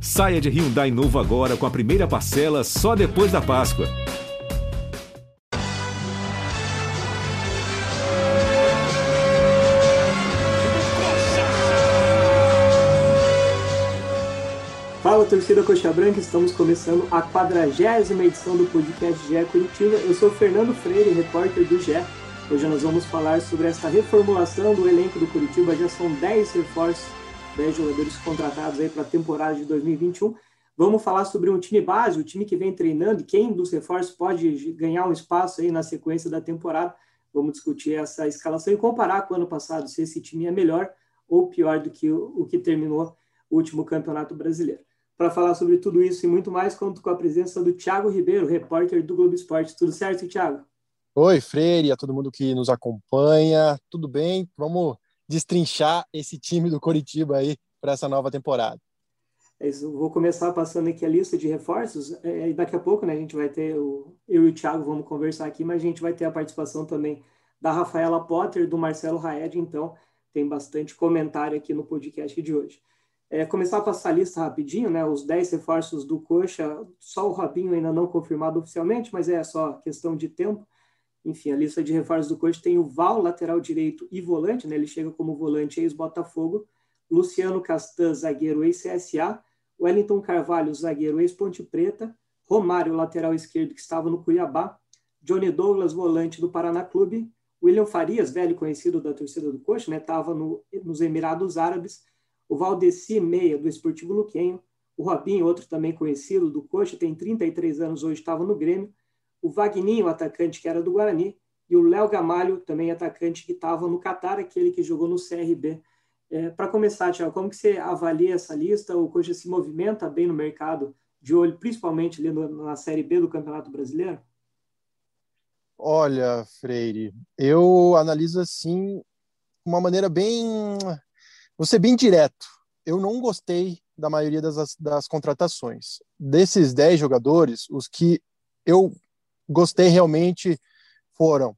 Saia de Hyundai novo agora com a primeira parcela só depois da Páscoa. Fala torcida Coxa Branca, estamos começando a quadragésima edição do podcast GE Curitiba. Eu sou Fernando Freire, repórter do GE. Hoje nós vamos falar sobre essa reformulação do elenco do Curitiba. Já são 10 reforços 10 jogadores contratados aí para a temporada de 2021. Vamos falar sobre um time base, o time que vem treinando, quem dos reforços pode ganhar um espaço aí na sequência da temporada. Vamos discutir essa escalação e comparar com o ano passado, se esse time é melhor ou pior do que o, o que terminou o último campeonato brasileiro. Para falar sobre tudo isso e muito mais, conto com a presença do Thiago Ribeiro, repórter do Globo Esporte. Tudo certo, Thiago? Oi, Freire, a todo mundo que nos acompanha. Tudo bem? Vamos destrinchar esse time do Coritiba aí para essa nova temporada. É isso, vou começar passando aqui a lista de reforços, é, daqui a pouco né, a gente vai ter, o, eu e o Thiago vamos conversar aqui, mas a gente vai ter a participação também da Rafaela Potter, do Marcelo Raed, então tem bastante comentário aqui no podcast de hoje. É, começar a passar a lista rapidinho, né, os 10 reforços do Coxa, só o Robinho ainda não confirmado oficialmente, mas é só questão de tempo. Enfim, a lista de reforços do Coxa tem o Val, lateral direito e volante, né? Ele chega como volante ex-Botafogo. Luciano Castan, zagueiro ex-CSA. Wellington Carvalho, zagueiro ex-Ponte Preta. Romário, lateral esquerdo, que estava no Cuiabá. Johnny Douglas, volante do Paraná Clube. William Farias, velho conhecido da torcida do Coxa, né? Estava no, nos Emirados Árabes. O Valdeci, meia, do Esportivo Luquenho. O Robinho, outro também conhecido do Coxa, tem 33 anos hoje, estava no Grêmio o Vagninho, atacante que era do Guarani, e o Léo Gamalho, também atacante que estava no Catar, aquele que jogou no CRB. É, Para começar, Tiago, como que você avalia essa lista? O Coxa se movimenta bem no mercado, de olho principalmente ali na Série B do Campeonato Brasileiro? Olha, Freire, eu analiso assim, uma maneira bem. Vou ser bem direto. Eu não gostei da maioria das, das contratações. Desses 10 jogadores, os que eu gostei realmente foram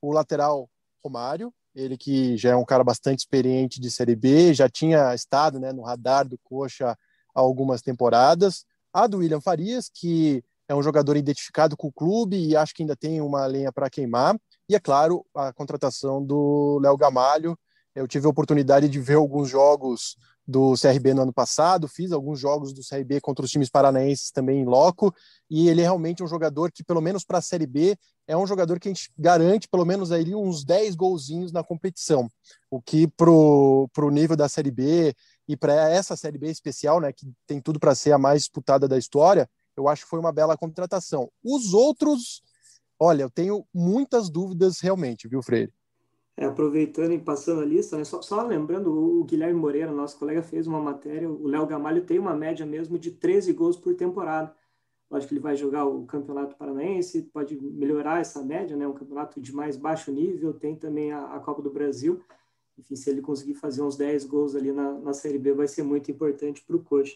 o lateral Romário, ele que já é um cara bastante experiente de Série B, já tinha estado né, no radar do Coxa há algumas temporadas. A do William Farias, que é um jogador identificado com o clube e acho que ainda tem uma lenha para queimar. E, é claro, a contratação do Léo Gamalho. Eu tive a oportunidade de ver alguns jogos do CRB no ano passado, fiz alguns jogos do CRB contra os times paranaenses também em loco, e ele é realmente um jogador que, pelo menos para a Série B, é um jogador que a gente garante pelo menos aí uns 10 golzinhos na competição, o que pro, pro nível da Série B e para essa Série B especial, né, que tem tudo para ser a mais disputada da história, eu acho que foi uma bela contratação. Os outros, olha, eu tenho muitas dúvidas realmente, viu, Freire? É, aproveitando e passando a lista, né, só, só, lembrando, o Guilherme Moreira, nosso colega, fez uma matéria, o Léo Gamalho tem uma média mesmo de 13 gols por temporada. Lógico que ele vai jogar o Campeonato Paranaense, pode melhorar essa média, né, um campeonato de mais baixo nível, tem também a, a Copa do Brasil. Enfim, se ele conseguir fazer uns 10 gols ali na, na Série B, vai ser muito importante para o Coxa.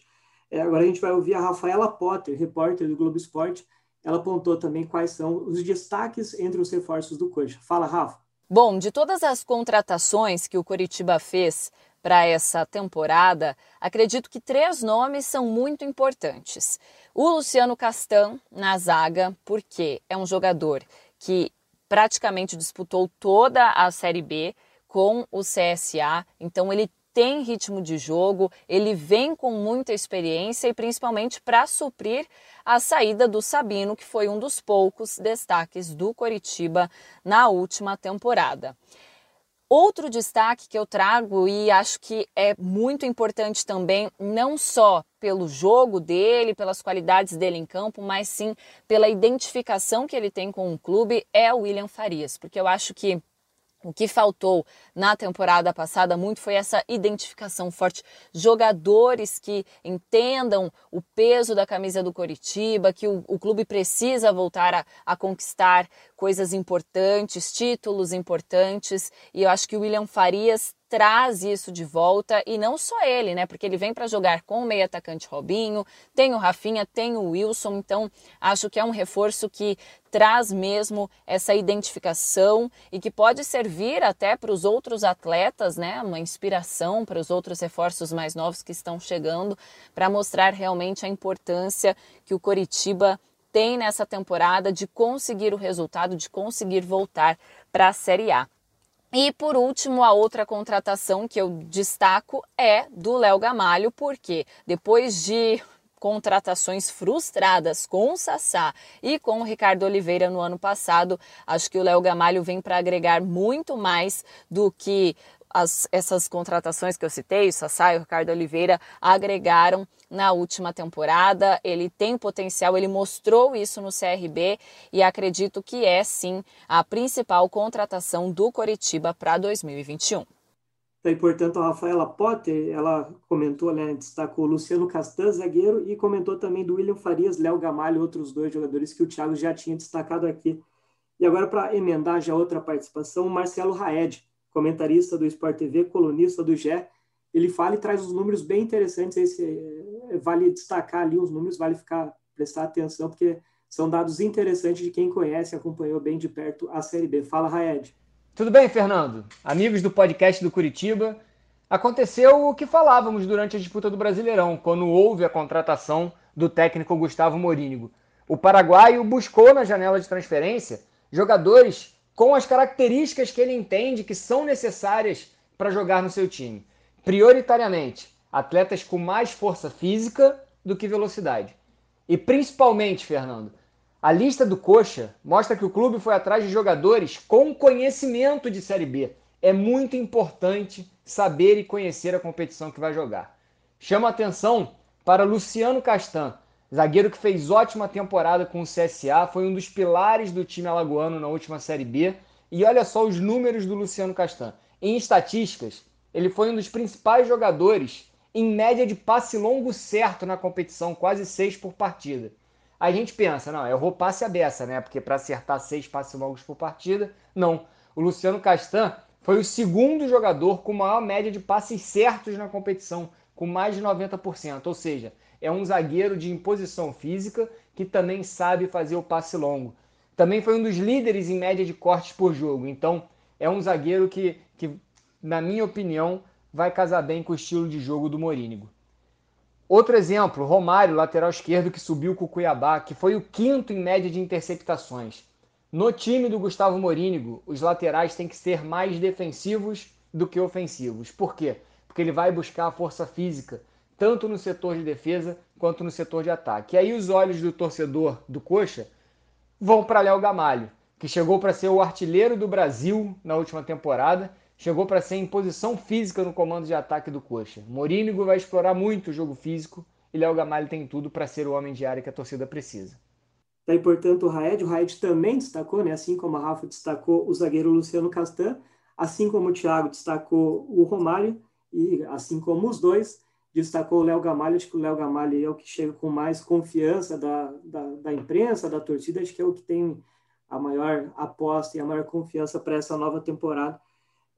É, agora a gente vai ouvir a Rafaela Potter, repórter do Globo Esporte. Ela apontou também quais são os destaques entre os reforços do Coxa. Fala, Rafa. Bom, de todas as contratações que o Coritiba fez para essa temporada, acredito que três nomes são muito importantes. O Luciano Castan na zaga, porque é um jogador que praticamente disputou toda a Série B com o CSA, então ele tem ritmo de jogo, ele vem com muita experiência e principalmente para suprir a saída do Sabino, que foi um dos poucos destaques do Coritiba na última temporada. Outro destaque que eu trago e acho que é muito importante também, não só pelo jogo dele, pelas qualidades dele em campo, mas sim pela identificação que ele tem com o clube, é o William Farias, porque eu acho que o que faltou na temporada passada muito foi essa identificação forte. Jogadores que entendam o peso da camisa do Coritiba, que o, o clube precisa voltar a, a, conquistar coisas importantes, títulos importantes. E eu acho que o William Farias traz isso de volta e não só ele, né? Porque ele vem para jogar com o meio atacante Robinho, tem o Rafinha, tem o Wilson, então acho que é um reforço que traz mesmo essa identificação e que pode servir até para os outros atletas, né? Uma inspiração para os outros reforços mais novos que estão chegando, para mostrar realmente a importância que o Coritiba tem nessa temporada de conseguir o resultado, de conseguir voltar para a Série A. E por último, a outra contratação que eu destaco é do Léo Gamalho, porque depois de contratações frustradas com o Sassá e com o Ricardo Oliveira no ano passado, acho que o Léo Gamalho vem para agregar muito mais do que as, essas contratações que eu citei, o Sassá e o Ricardo Oliveira, agregaram na última temporada. Ele tem potencial, ele mostrou isso no CRB e acredito que é sim a principal contratação do Coritiba para 2021. E, portanto, a Rafaela Potter, ela comentou, né, destacou Luciano Castan, zagueiro, e comentou também do William Farias, Léo Gamalho, outros dois jogadores que o Thiago já tinha destacado aqui. E agora, para emendar já outra participação, o Marcelo Raed, comentarista do Sport TV, colunista do GE, ele fala e traz uns números bem interessantes. Esse, é, vale destacar ali os números, vale ficar prestar atenção, porque são dados interessantes de quem conhece, acompanhou bem de perto a Série B. Fala, Raed. Tudo bem, Fernando? Amigos do podcast do Curitiba. Aconteceu o que falávamos durante a disputa do Brasileirão, quando houve a contratação do técnico Gustavo Morínigo. O paraguaio buscou na janela de transferência jogadores com as características que ele entende que são necessárias para jogar no seu time. Prioritariamente, atletas com mais força física do que velocidade. E principalmente, Fernando, a lista do Coxa mostra que o clube foi atrás de jogadores com conhecimento de Série B. É muito importante saber e conhecer a competição que vai jogar. Chama atenção para Luciano Castan, Zagueiro que fez ótima temporada com o CSA, foi um dos pilares do time alagoano na última Série B. E olha só os números do Luciano Castan. Em estatísticas, ele foi um dos principais jogadores em média de passe longo certo na competição, quase seis por partida. A gente pensa, não, eu vou passe a beça, né? Porque para acertar seis passes longos por partida, não. O Luciano Castan foi o segundo jogador com maior média de passes certos na competição, com mais de 90%. Ou seja, é um zagueiro de imposição física que também sabe fazer o passe longo. Também foi um dos líderes em média de cortes por jogo. Então, é um zagueiro que, que na minha opinião, vai casar bem com o estilo de jogo do Morínigo. Outro exemplo, Romário, lateral esquerdo que subiu com o Cuiabá, que foi o quinto em média de interceptações. No time do Gustavo Morínigo, os laterais têm que ser mais defensivos do que ofensivos. Por quê? Porque ele vai buscar a força física, tanto no setor de defesa quanto no setor de ataque. E aí os olhos do torcedor do Coxa vão para Léo Gamalho, que chegou para ser o artilheiro do Brasil na última temporada, chegou para ser em posição física no comando de ataque do Coxa. Morínigo vai explorar muito o jogo físico e Léo Gamalho tem tudo para ser o homem de área que a torcida precisa. Daí, portanto, o Raed, o Raed também destacou, né? assim como a Rafa destacou o zagueiro Luciano Castan, assim como o Thiago destacou o Romário, e assim como os dois, destacou o Léo Gamalho, acho que o Léo Gamalho é o que chega com mais confiança da, da, da, imprensa, da torcida, acho que é o que tem a maior aposta e a maior confiança para essa nova temporada.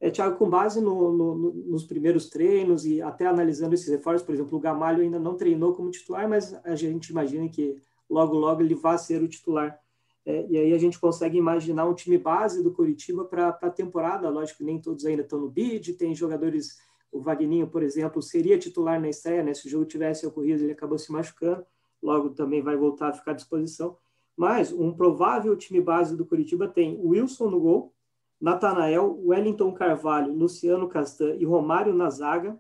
É, Thiago, com base no, no, nos primeiros treinos e até analisando esses reforços, por exemplo, o Gamalho ainda não treinou como titular, mas a gente imagina que logo, logo ele vai ser o titular. É, e aí a gente consegue imaginar um time base do Curitiba para a temporada. Lógico que nem todos ainda estão no bid, tem jogadores o Vagninho, por exemplo, seria titular na estreia, né? Se o jogo tivesse ocorrido, ele acabou se machucando, logo também vai voltar a ficar à disposição. Mas um provável time base do Curitiba tem Wilson no gol, Natanael, Wellington Carvalho, Luciano Castan e Romário na zaga,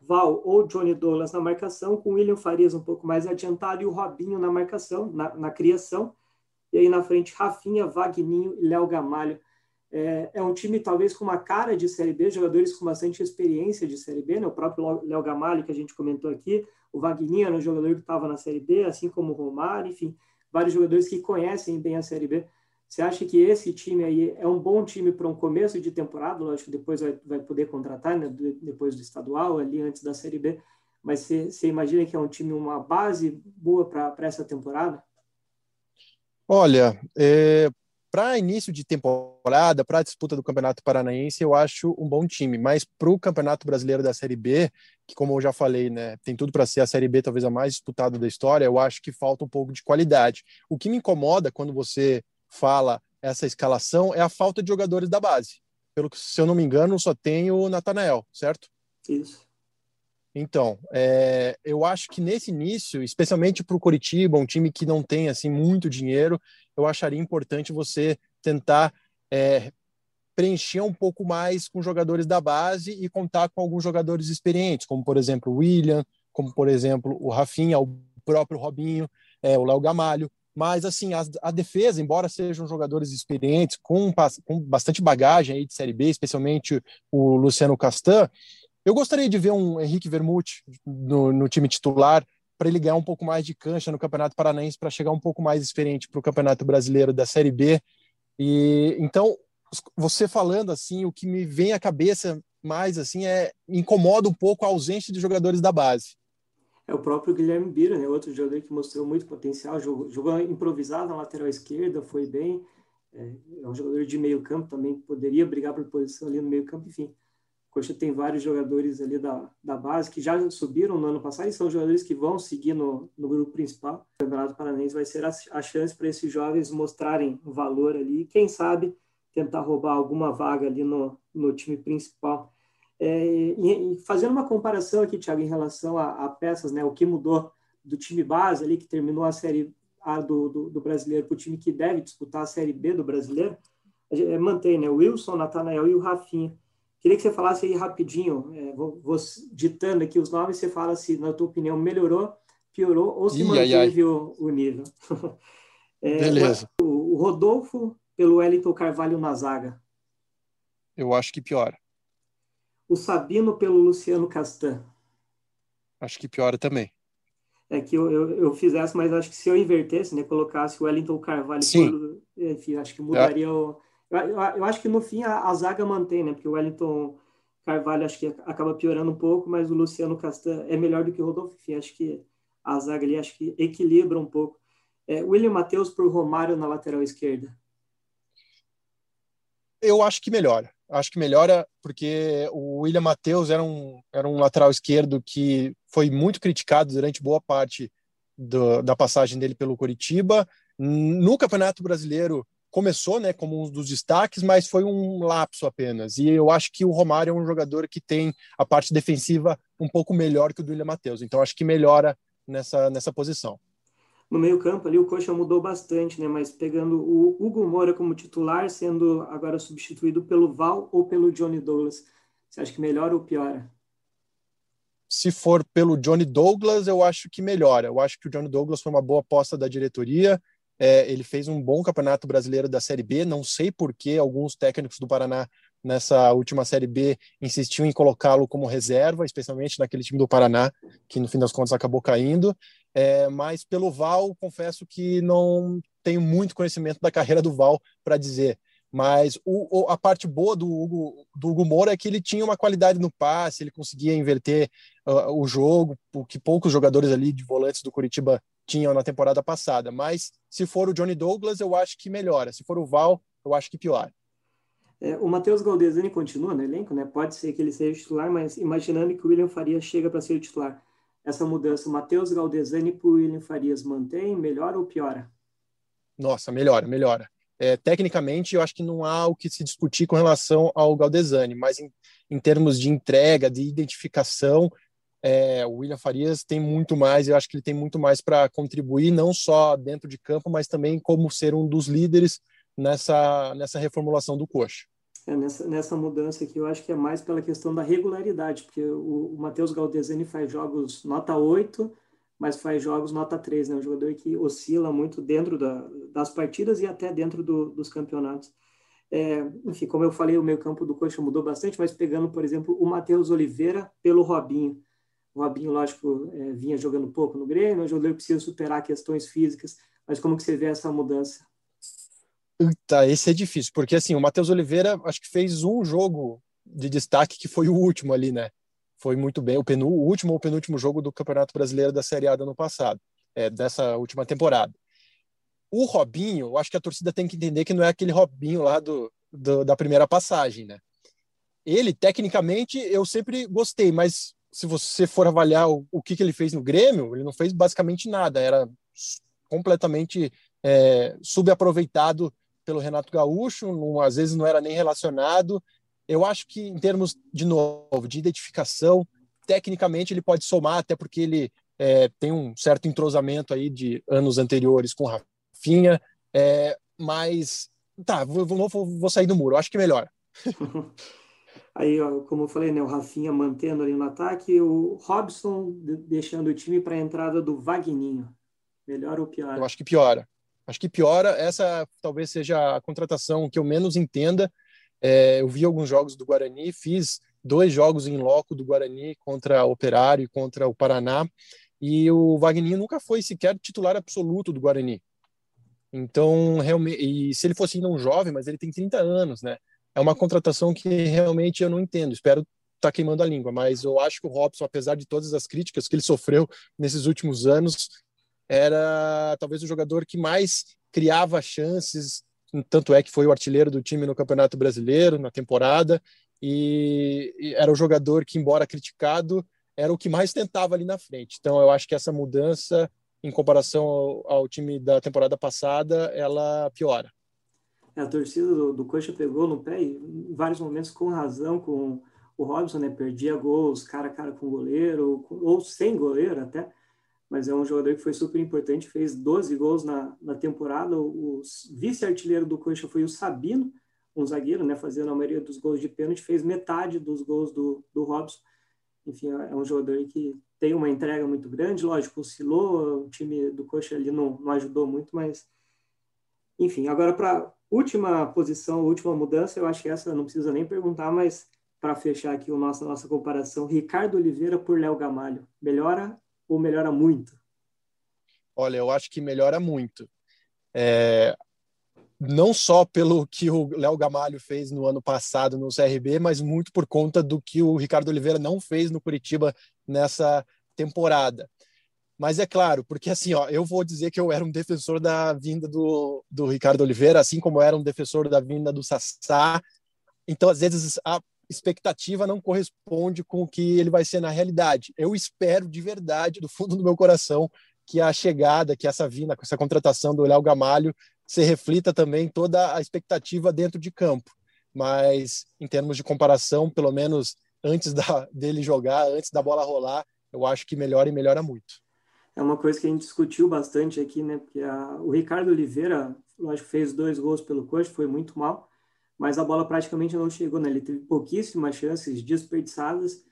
Val ou Johnny Douglas na marcação, com William Farias um pouco mais adiantado e o Robinho na marcação, na, na criação. E aí na frente, Rafinha, Vagninho e Léo Gamalho é, é, um time talvez com uma cara de Série B, jogadores com bastante experiência de Série B, né? o próprio Léo Gamalho que a gente comentou aqui, o Wagner era um jogador que estava na Série B, assim como o Romário, enfim, vários jogadores que conhecem bem a Série B. Você acha que esse time aí é um bom time para um começo de temporada? Lógico que depois vai, vai poder contratar, né? depois do estadual, ali antes da Série B, mas você, você imagina que é um time, uma base boa para essa temporada? Olha, é, para início de temporada, para a disputa do Campeonato Paranaense, eu acho um bom time, mas para o Campeonato Brasileiro da Série B, que como eu já falei, né, tem tudo para ser a Série B talvez a mais disputada da história, eu acho que falta um pouco de qualidade. O que me incomoda quando você fala essa escalação é a falta de jogadores da base. Pelo que, se eu não me engano, só tem o Natanael, certo? Isso. Então, é, eu acho que nesse início, especialmente para o Coritiba, um time que não tem assim muito dinheiro, eu acharia importante você tentar é, preencher um pouco mais com jogadores da base e contar com alguns jogadores experientes, como por exemplo o William, como por exemplo o Rafinha, o próprio Robinho, é, o Léo Gamalho. Mas assim, a, a, defesa, embora sejam jogadores experientes, com, com bastante bagagem aí de Série B, especialmente o Luciano Castan, eu gostaria de ver um Henrique Vermute no, no time titular para ele ganhar um pouco mais de cancha no Campeonato Paranaense para chegar um pouco mais experiente para o Campeonato Brasileiro da Série B. E então, você falando assim, o que me vem à cabeça mais assim é incomoda um pouco a ausência de jogadores da base. É o próprio Guilherme Bira, né? outro jogador que mostrou muito potencial, jogou, jogou improvisado na lateral esquerda, foi bem. É, é um jogador de meio campo também, poderia brigar por posição ali no meio campo, enfim. Coxa tem vários jogadores ali da, da base que já subiram no ano passado e são jogadores que vão seguir no, no grupo principal. O Campeonato Paranaense vai ser a, a chance para esses jovens mostrarem valor ali. Quem sabe tentar roubar alguma vaga ali no, no time principal. É, e, e, fazendo uma comparação aqui, Thiago, em relação a, a, peças, né, o que mudou do time base ali, que terminou a Série A do, do, do brasileiro, para o time que deve disputar a Série B do brasileiro, é, mantém né, o Wilson, Natanael e o Rafinha. Queria que você falasse aí rapidinho, é, vou, vou, ditando aqui os nomes, você fala se, na tua opinião, melhorou, piorou ou se Ih, manteve ai. O, o, nível. é, Beleza. O, o, Rodolfo pelo Wellington Carvalho na zaga. Eu acho que piora. O Sabino pelo Luciano Castan. Acho que piora também. É que eu, eu, eu fizesse, mas acho que se eu invertesse, né, colocasse o Wellington Carvalho, Sim. Pelo, enfim, acho que mudaria é. o eu, eu, acho que no fim a, a, zaga mantém, né? Porque o Wellington Carvalho acho que acaba piorando um pouco, mas o Luciano Castan é melhor do que o Rodolfo. Enfim, acho que a zaga ali acho que equilibra um pouco. É, William Matheus por Romário na lateral esquerda. Eu acho que melhora. Acho que melhora porque o William Matheus era um, era um lateral esquerdo que foi muito criticado durante boa parte do, da passagem dele pelo Coritiba. No Campeonato Brasileiro, começou né, como um dos destaques, mas foi um lapso apenas. E eu acho que o Romário é um jogador que tem a parte defensiva um pouco melhor que o do William Matheus. Então acho que melhora nessa, nessa posição. No meio-campo ali o Coxa mudou bastante, né? Mas pegando o Hugo Moura como titular, sendo agora substituído pelo Val ou pelo Johnny Douglas. Você acha que melhora ou piora? Se for pelo Johnny Douglas, eu acho que melhora. Eu acho que o Johnny Douglas foi uma boa aposta da diretoria é, ele fez um bom campeonato brasileiro da Série B. Não sei por que alguns técnicos do Paraná nessa última Série B insistiam em colocá-lo como reserva, especialmente naquele time do Paraná, que no fim das contas acabou caindo. É, mas pelo Val, confesso que não tenho muito conhecimento da carreira do Val para dizer. Mas o, o, a parte boa do Hugo, do Hugo Moura é que ele tinha uma qualidade no passe, ele conseguia inverter uh, o jogo, o que poucos jogadores ali de volantes do Curitiba tinham na temporada passada. Mas se for o Johnny Douglas, eu acho que melhora. Se for o Val, eu acho que piora. É, o Matheus Galdesani continua no elenco, né? Pode ser que ele seja titular, mas imaginando que o William Farias chega para ser titular, essa mudança, Matheus Galdesani para o William Farias mantém, melhora ou piora? Nossa, melhora, melhora. É, tecnicamente, eu acho que não há o que se discutir com relação ao Galdesani, mas em, em termos de entrega, de identificação, é, o William Farias tem muito mais, eu acho que ele tem muito mais para contribuir, não só dentro de campo, mas também como ser um dos líderes nessa, nessa reformulação do coxa. É, nessa, nessa mudança aqui, eu acho que é mais pela questão da regularidade, porque o, o Matheus Galdesani faz jogos nota 8, mas faz jogos nota 3, né? Um jogador que oscila muito dentro da, das partidas e até dentro do, dos campeonatos. É, enfim, como eu falei, o meio campo do Coxa mudou bastante, mas pegando, por exemplo, o Matheus Oliveira pelo Robinho. O Robinho, lógico, é, vinha jogando pouco no Grêmio, o jogador precisa superar questões físicas, mas como que você vê essa mudança? Tá, esse é difícil, porque assim, o Matheus Oliveira acho que fez um jogo de destaque que foi o último ali, né? Foi muito bem, o, penu, o último ou penúltimo jogo do Campeonato Brasileiro da Série A do ano passado, é, dessa última temporada. O Robinho, eu acho que a torcida tem que entender que não é aquele Robinho lá do, do da primeira passagem, né? Ele, tecnicamente, eu sempre gostei, mas se você for avaliar o, o que, que ele fez no Grêmio, ele não fez basicamente nada, era completamente é, subaproveitado pelo Renato Gaúcho, não, às vezes não era nem relacionado. Eu acho que, em termos, de novo, de identificação, tecnicamente ele pode somar, até porque ele é, tem um certo entrosamento aí de anos anteriores com Rafinha, é, mas tá, vou, vou, vou sair do muro, acho que melhor. Aí, ó, como eu falei, né, o Rafinha mantendo ali no ataque, o Robson deixando o time para a entrada do Vagninho. Melhor ou pior? Eu acho que piora. Acho que piora. Essa talvez seja a contratação que eu menos entenda. É, eu vi alguns jogos do Guarani, fiz dois jogos em loco do Guarani contra o Operário e contra o Paraná, e o Wagninho nunca foi sequer titular absoluto do Guarani. Então, realmente, e se ele fosse ainda um jovem, mas ele tem 30 anos, né? É uma contratação que realmente eu não entendo. Espero estar tá queimando a língua, mas eu acho que o Robson, apesar de todas as críticas que ele sofreu nesses últimos anos, era talvez o jogador que mais criava chances, tanto é que foi o artilheiro do time no Campeonato Brasileiro na temporada e era o jogador que, embora criticado, era o que mais tentava ali na frente. Então, eu acho que essa mudança, em comparação ao, ao time da temporada passada, ela piora. É, a torcida do, do Coxa pegou no pé, em vários momentos, com razão, com o Robson, né? Perdia gols cara a cara com o goleiro, ou sem goleiro até mas é um jogador que foi super importante, fez 12 gols na, na temporada. O, vice-artilheiro do Coxa foi o Sabino, um zagueiro, né, fazendo a maioria dos gols de pênalti, fez metade dos gols do, do Robson. Enfim, é um jogador que tem uma entrega muito grande, lógico, oscilou, o time do Coxa ali não, não ajudou muito, mas enfim, agora para última posição, última mudança, eu acho que essa não precisa nem perguntar, mas para fechar aqui o nosso, a nossa comparação, Ricardo Oliveira por Léo Gamalho, melhora ou melhora muito? Olha, eu acho que melhora muito. É, não só pelo que o Léo Gamalho fez no ano passado no CRB, mas muito por conta do que o Ricardo Oliveira não fez no Curitiba nessa temporada. Mas é claro, porque assim, ó, eu vou dizer que eu era um defensor da vinda do, do Ricardo Oliveira, assim como eu era um defensor da vinda do Sassá. Então, às vezes, a expectativa não corresponde com o que ele vai ser na realidade. Eu espero de verdade, do fundo do meu coração, que a chegada, que essa vinda, essa contratação do Léo Gamalho, se reflita também toda a expectativa dentro de campo. Mas, em termos de comparação, pelo menos antes da, dele jogar, antes da bola rolar, eu acho que melhora e melhora muito. É uma coisa que a gente discutiu bastante aqui, né? Porque a, o Ricardo Oliveira, lógico, fez dois gols pelo coach, foi muito mal mas a bola praticamente não chegou, né? Ele teve pouquíssimas chances desperdiçadas.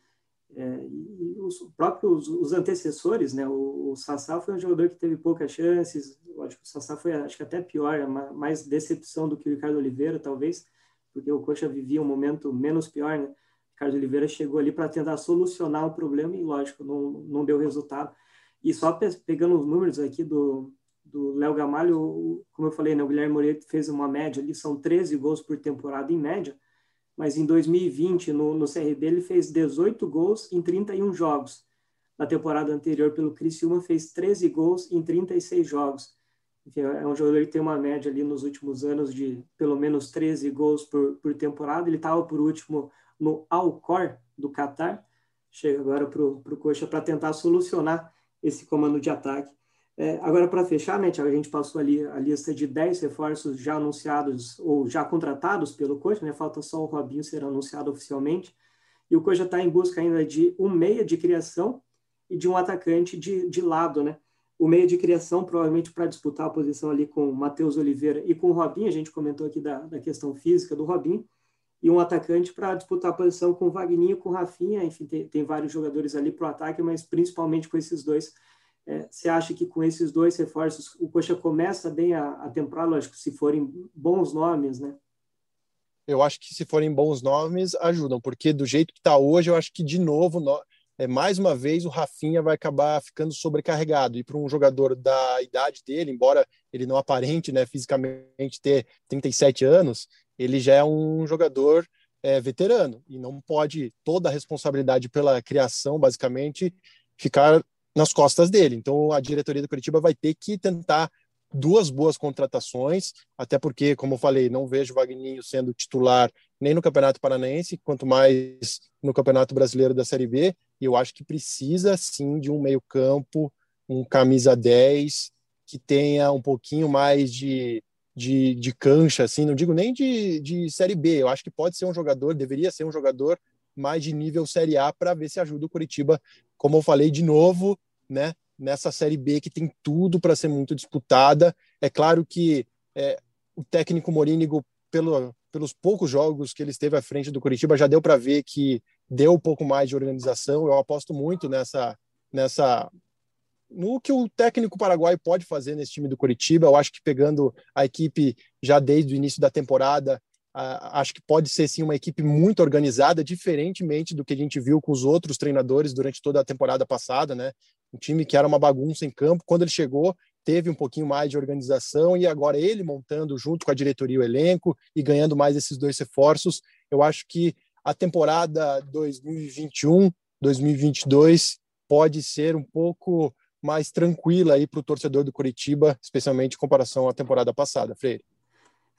É, e os próprios os antecessores, né? O, o Sassá foi um jogador que teve poucas chances. Lógico, o Sassá foi, acho que até pior, é mais decepção do que o Ricardo Oliveira, talvez, porque o Coxa vivia um momento menos pior, né? O Ricardo Oliveira chegou ali para tentar solucionar o problema e, lógico, não, não deu resultado. E só pegando os números aqui do, do Léo Gamalho, como eu falei, né, o Guilherme Moreira fez uma média ali, são 13 gols por temporada em média, mas em 2020, no, no CRB, ele fez 18 gols em 31 jogos. Na temporada anterior, pelo Criciúma, fez 13 gols em 36 jogos. Enfim, é um jogador que tem uma média ali nos últimos anos de pelo menos 13 gols por, por temporada. Ele estava por último no Alcor do Catar. Chega agora para o Coxa para tentar solucionar esse comando de ataque. É, agora, para fechar, né, Thiago, a gente passou ali a lista de 10 reforços já anunciados ou já contratados pelo Coxa, né? Falta só o Robinho ser anunciado oficialmente. E o Coxa está em busca ainda de um meia de criação e de um atacante de, de lado, né? O meia de criação, provavelmente para disputar a posição ali com o Matheus Oliveira e com o Robinho, a gente comentou aqui da, da questão física do Robinho, e um atacante para disputar a posição com o Vagninho, com o Rafinha, enfim, tem, tem vários jogadores ali para o ataque, mas principalmente com esses dois é, você acha que com esses dois reforços o Coxa começa bem a, a temporada, lógico, se forem bons nomes, né? Eu acho que se forem bons nomes, ajudam, porque do jeito que está hoje, eu acho que de novo, no, é, mais uma vez, o Rafinha vai acabar ficando sobrecarregado. E para um jogador da idade dele, embora ele não aparente né, fisicamente ter 37 anos, ele já é um jogador é, veterano e não pode toda a responsabilidade pela criação, basicamente, ficar nas costas dele. Então a diretoria do Curitiba vai ter que tentar duas boas contratações, até porque, como eu falei, não vejo o Wagninho sendo titular nem no Campeonato Paranaense, quanto mais no Campeonato Brasileiro da Série B, e eu acho que precisa sim de um meio-campo, um camisa 10, que tenha um pouquinho mais de, de, de cancha, assim, não digo nem de, de Série B, eu acho que pode ser um jogador, deveria ser um jogador mais de nível Série A para ver se ajuda o Curitiba, como eu falei de novo, né? Nessa Série B que tem tudo para ser muito disputada. É claro que é, o técnico Morínigo, pelo, pelos poucos jogos que ele esteve à frente do Curitiba, já deu para ver que deu um pouco mais de organização. Eu aposto muito nessa, nessa no que o técnico paraguaio pode fazer nesse time do Curitiba. Eu acho que pegando a equipe já desde o início da temporada, acho que pode ser sim uma equipe muito organizada, diferentemente do que a gente viu com os outros treinadores durante toda a temporada passada, né? Um time que era uma bagunça em campo, quando ele chegou, teve um pouquinho mais de organização e agora ele montando junto com a diretoria o elenco e ganhando mais esses dois reforços, eu acho que a temporada 2021, 2022 pode ser um pouco mais tranquila aí para o torcedor do Curitiba, especialmente em comparação à temporada passada, Freire.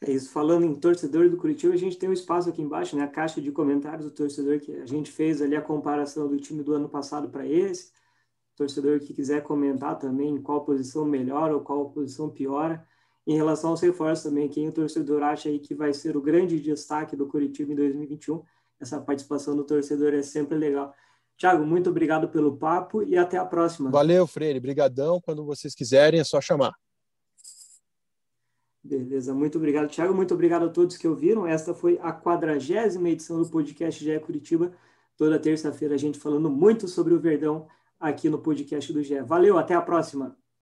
É isso. Falando em torcedor do Curitiba, a gente tem um espaço aqui embaixo, né? A caixa de comentários do torcedor que a gente fez ali a comparação do time do ano passado para esse. Torcedor que quiser comentar também qual posição melhora ou qual posição piora. Em relação aos reforços também, quem o torcedor acha aí que vai ser o grande destaque do Curitiba em 2021. Essa participação do torcedor é sempre legal. Tiago, muito obrigado pelo papo e até a próxima. Valeu, Freire. Brigadão. Quando vocês quiserem, é só chamar. Beleza, muito obrigado, Thiago. Muito obrigado a todos que ouviram. Esta foi a quadragésima edição do podcast GE Curitiba. Toda terça-feira a gente falando muito sobre o Verdão aqui no podcast do GE. Valeu, até a próxima.